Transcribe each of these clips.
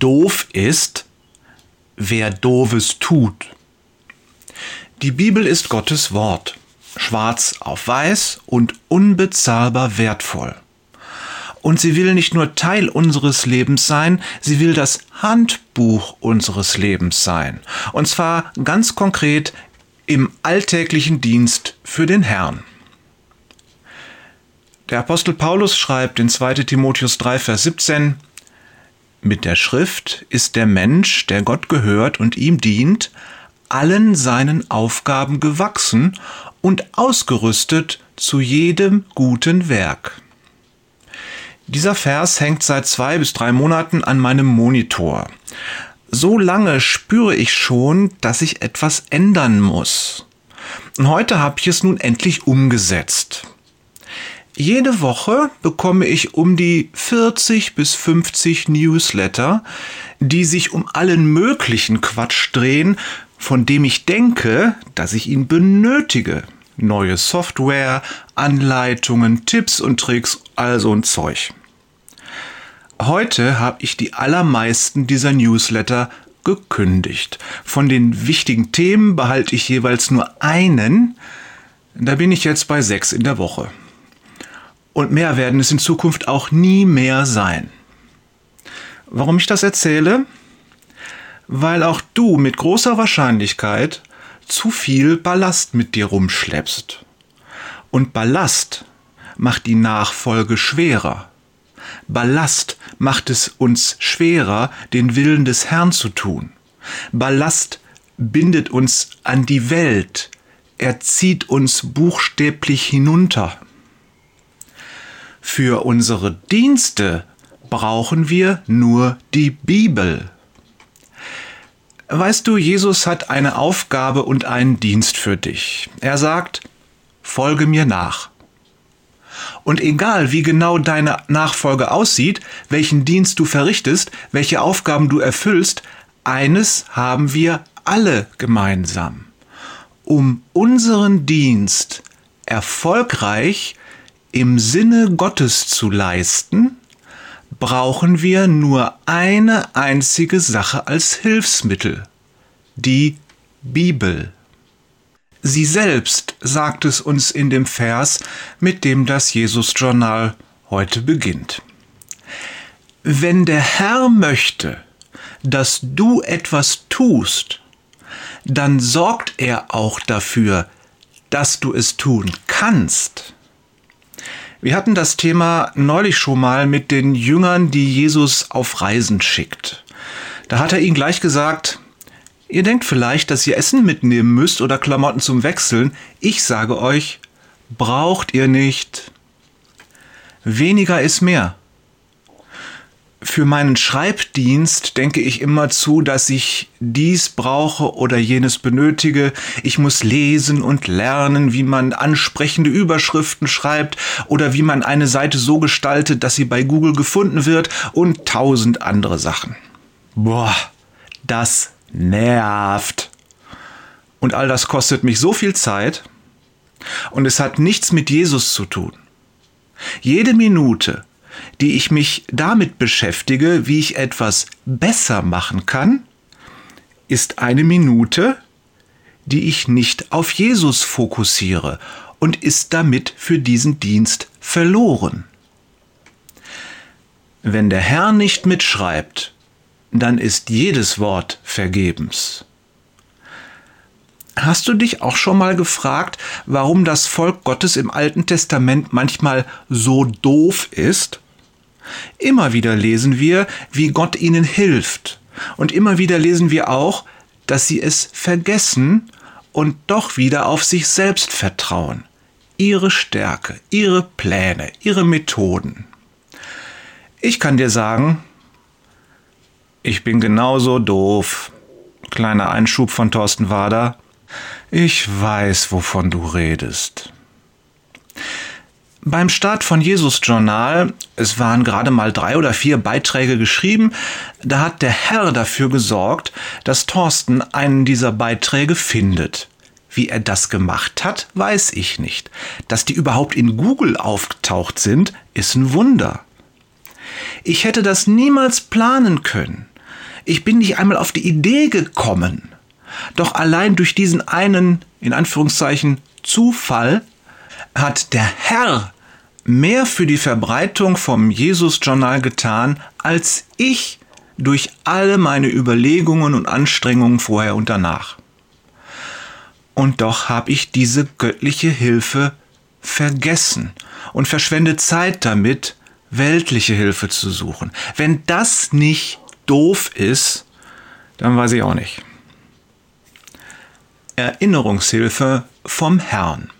Doof ist, wer Doofes tut. Die Bibel ist Gottes Wort, schwarz auf weiß und unbezahlbar wertvoll. Und sie will nicht nur Teil unseres Lebens sein, sie will das Handbuch unseres Lebens sein. Und zwar ganz konkret im alltäglichen Dienst für den Herrn. Der Apostel Paulus schreibt in 2 Timotheus 3, Vers 17, Mit der Schrift ist der Mensch, der Gott gehört und ihm dient, allen seinen Aufgaben gewachsen und ausgerüstet zu jedem guten Werk. Dieser Vers hängt seit zwei bis drei Monaten an meinem Monitor. So lange spüre ich schon, dass ich etwas ändern muss. Und heute habe ich es nun endlich umgesetzt. Jede Woche bekomme ich um die 40 bis 50 Newsletter, die sich um allen möglichen Quatsch drehen, von dem ich denke, dass ich ihn benötige. Neue Software, Anleitungen, Tipps und Tricks, also ein Zeug. Heute habe ich die allermeisten dieser Newsletter gekündigt. Von den wichtigen Themen behalte ich jeweils nur einen. Da bin ich jetzt bei sechs in der Woche. Und mehr werden es in Zukunft auch nie mehr sein. Warum ich das erzähle? Weil auch du mit großer Wahrscheinlichkeit zu viel Ballast mit dir rumschleppst. Und Ballast macht die Nachfolge schwerer. Ballast macht es uns schwerer, den Willen des Herrn zu tun. Ballast bindet uns an die Welt. Er zieht uns buchstäblich hinunter. Für unsere Dienste brauchen wir nur die Bibel. Weißt du, Jesus hat eine Aufgabe und einen Dienst für dich. Er sagt, folge mir nach. Und egal wie genau deine Nachfolge aussieht, welchen Dienst du verrichtest, welche Aufgaben du erfüllst, eines haben wir alle gemeinsam. Um unseren Dienst erfolgreich im Sinne Gottes zu leisten, brauchen wir nur eine einzige Sache als Hilfsmittel, die Bibel. Sie selbst sagt es uns in dem Vers, mit dem das Jesus-Journal heute beginnt. Wenn der Herr möchte, dass du etwas tust, dann sorgt er auch dafür, dass du es tun kannst. Wir hatten das Thema neulich schon mal mit den Jüngern, die Jesus auf Reisen schickt. Da hat er ihnen gleich gesagt, Ihr denkt vielleicht, dass ihr Essen mitnehmen müsst oder Klamotten zum Wechseln. Ich sage euch, braucht ihr nicht. Weniger ist mehr. Für meinen Schreibdienst denke ich immer zu, dass ich dies brauche oder jenes benötige. Ich muss lesen und lernen, wie man ansprechende Überschriften schreibt oder wie man eine Seite so gestaltet, dass sie bei Google gefunden wird und tausend andere Sachen. Boah, das nervt. Und all das kostet mich so viel Zeit und es hat nichts mit Jesus zu tun. Jede Minute, die ich mich damit beschäftige, wie ich etwas besser machen kann, ist eine Minute, die ich nicht auf Jesus fokussiere und ist damit für diesen Dienst verloren. Wenn der Herr nicht mitschreibt, dann ist jedes Wort vergebens. Hast du dich auch schon mal gefragt, warum das Volk Gottes im Alten Testament manchmal so doof ist? Immer wieder lesen wir, wie Gott ihnen hilft. Und immer wieder lesen wir auch, dass sie es vergessen und doch wieder auf sich selbst vertrauen. Ihre Stärke, ihre Pläne, ihre Methoden. Ich kann dir sagen, ich bin genauso doof. Kleiner Einschub von Thorsten Wader. Ich weiß, wovon du redest. Beim Start von Jesus Journal, es waren gerade mal drei oder vier Beiträge geschrieben, da hat der Herr dafür gesorgt, dass Thorsten einen dieser Beiträge findet. Wie er das gemacht hat, weiß ich nicht. Dass die überhaupt in Google aufgetaucht sind, ist ein Wunder. Ich hätte das niemals planen können. Ich bin nicht einmal auf die Idee gekommen. Doch allein durch diesen einen, in Anführungszeichen, Zufall hat der Herr mehr für die Verbreitung vom Jesus-Journal getan, als ich durch alle meine Überlegungen und Anstrengungen vorher und danach. Und doch habe ich diese göttliche Hilfe vergessen und verschwende Zeit damit, weltliche Hilfe zu suchen. Wenn das nicht doof ist, dann weiß ich auch nicht. Erinnerungshilfe vom Herrn.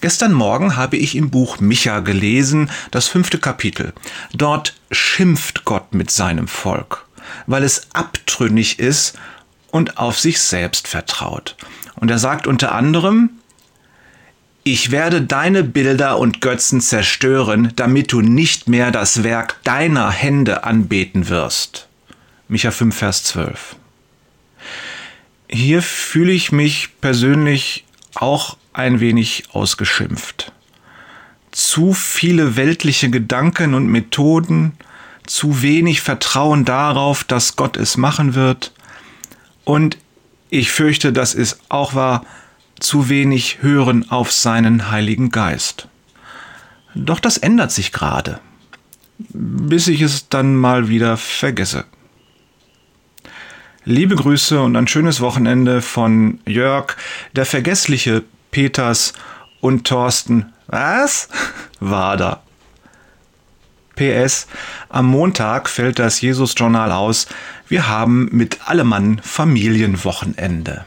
Gestern Morgen habe ich im Buch Micha gelesen, das fünfte Kapitel. Dort schimpft Gott mit seinem Volk, weil es abtrünnig ist und auf sich selbst vertraut. Und er sagt unter anderem, ich werde deine Bilder und Götzen zerstören, damit du nicht mehr das Werk deiner Hände anbeten wirst. Micha 5, Vers 12. Hier fühle ich mich persönlich auch ein wenig ausgeschimpft. Zu viele weltliche Gedanken und Methoden, zu wenig Vertrauen darauf, dass Gott es machen wird. Und ich fürchte, das ist auch wahr, zu wenig hören auf seinen Heiligen Geist. Doch das ändert sich gerade, bis ich es dann mal wieder vergesse. Liebe Grüße und ein schönes Wochenende von Jörg, der vergessliche Peters und Thorsten. Was? Wader. PS. Am Montag fällt das Jesus-Journal aus. Wir haben mit Allemann Familienwochenende.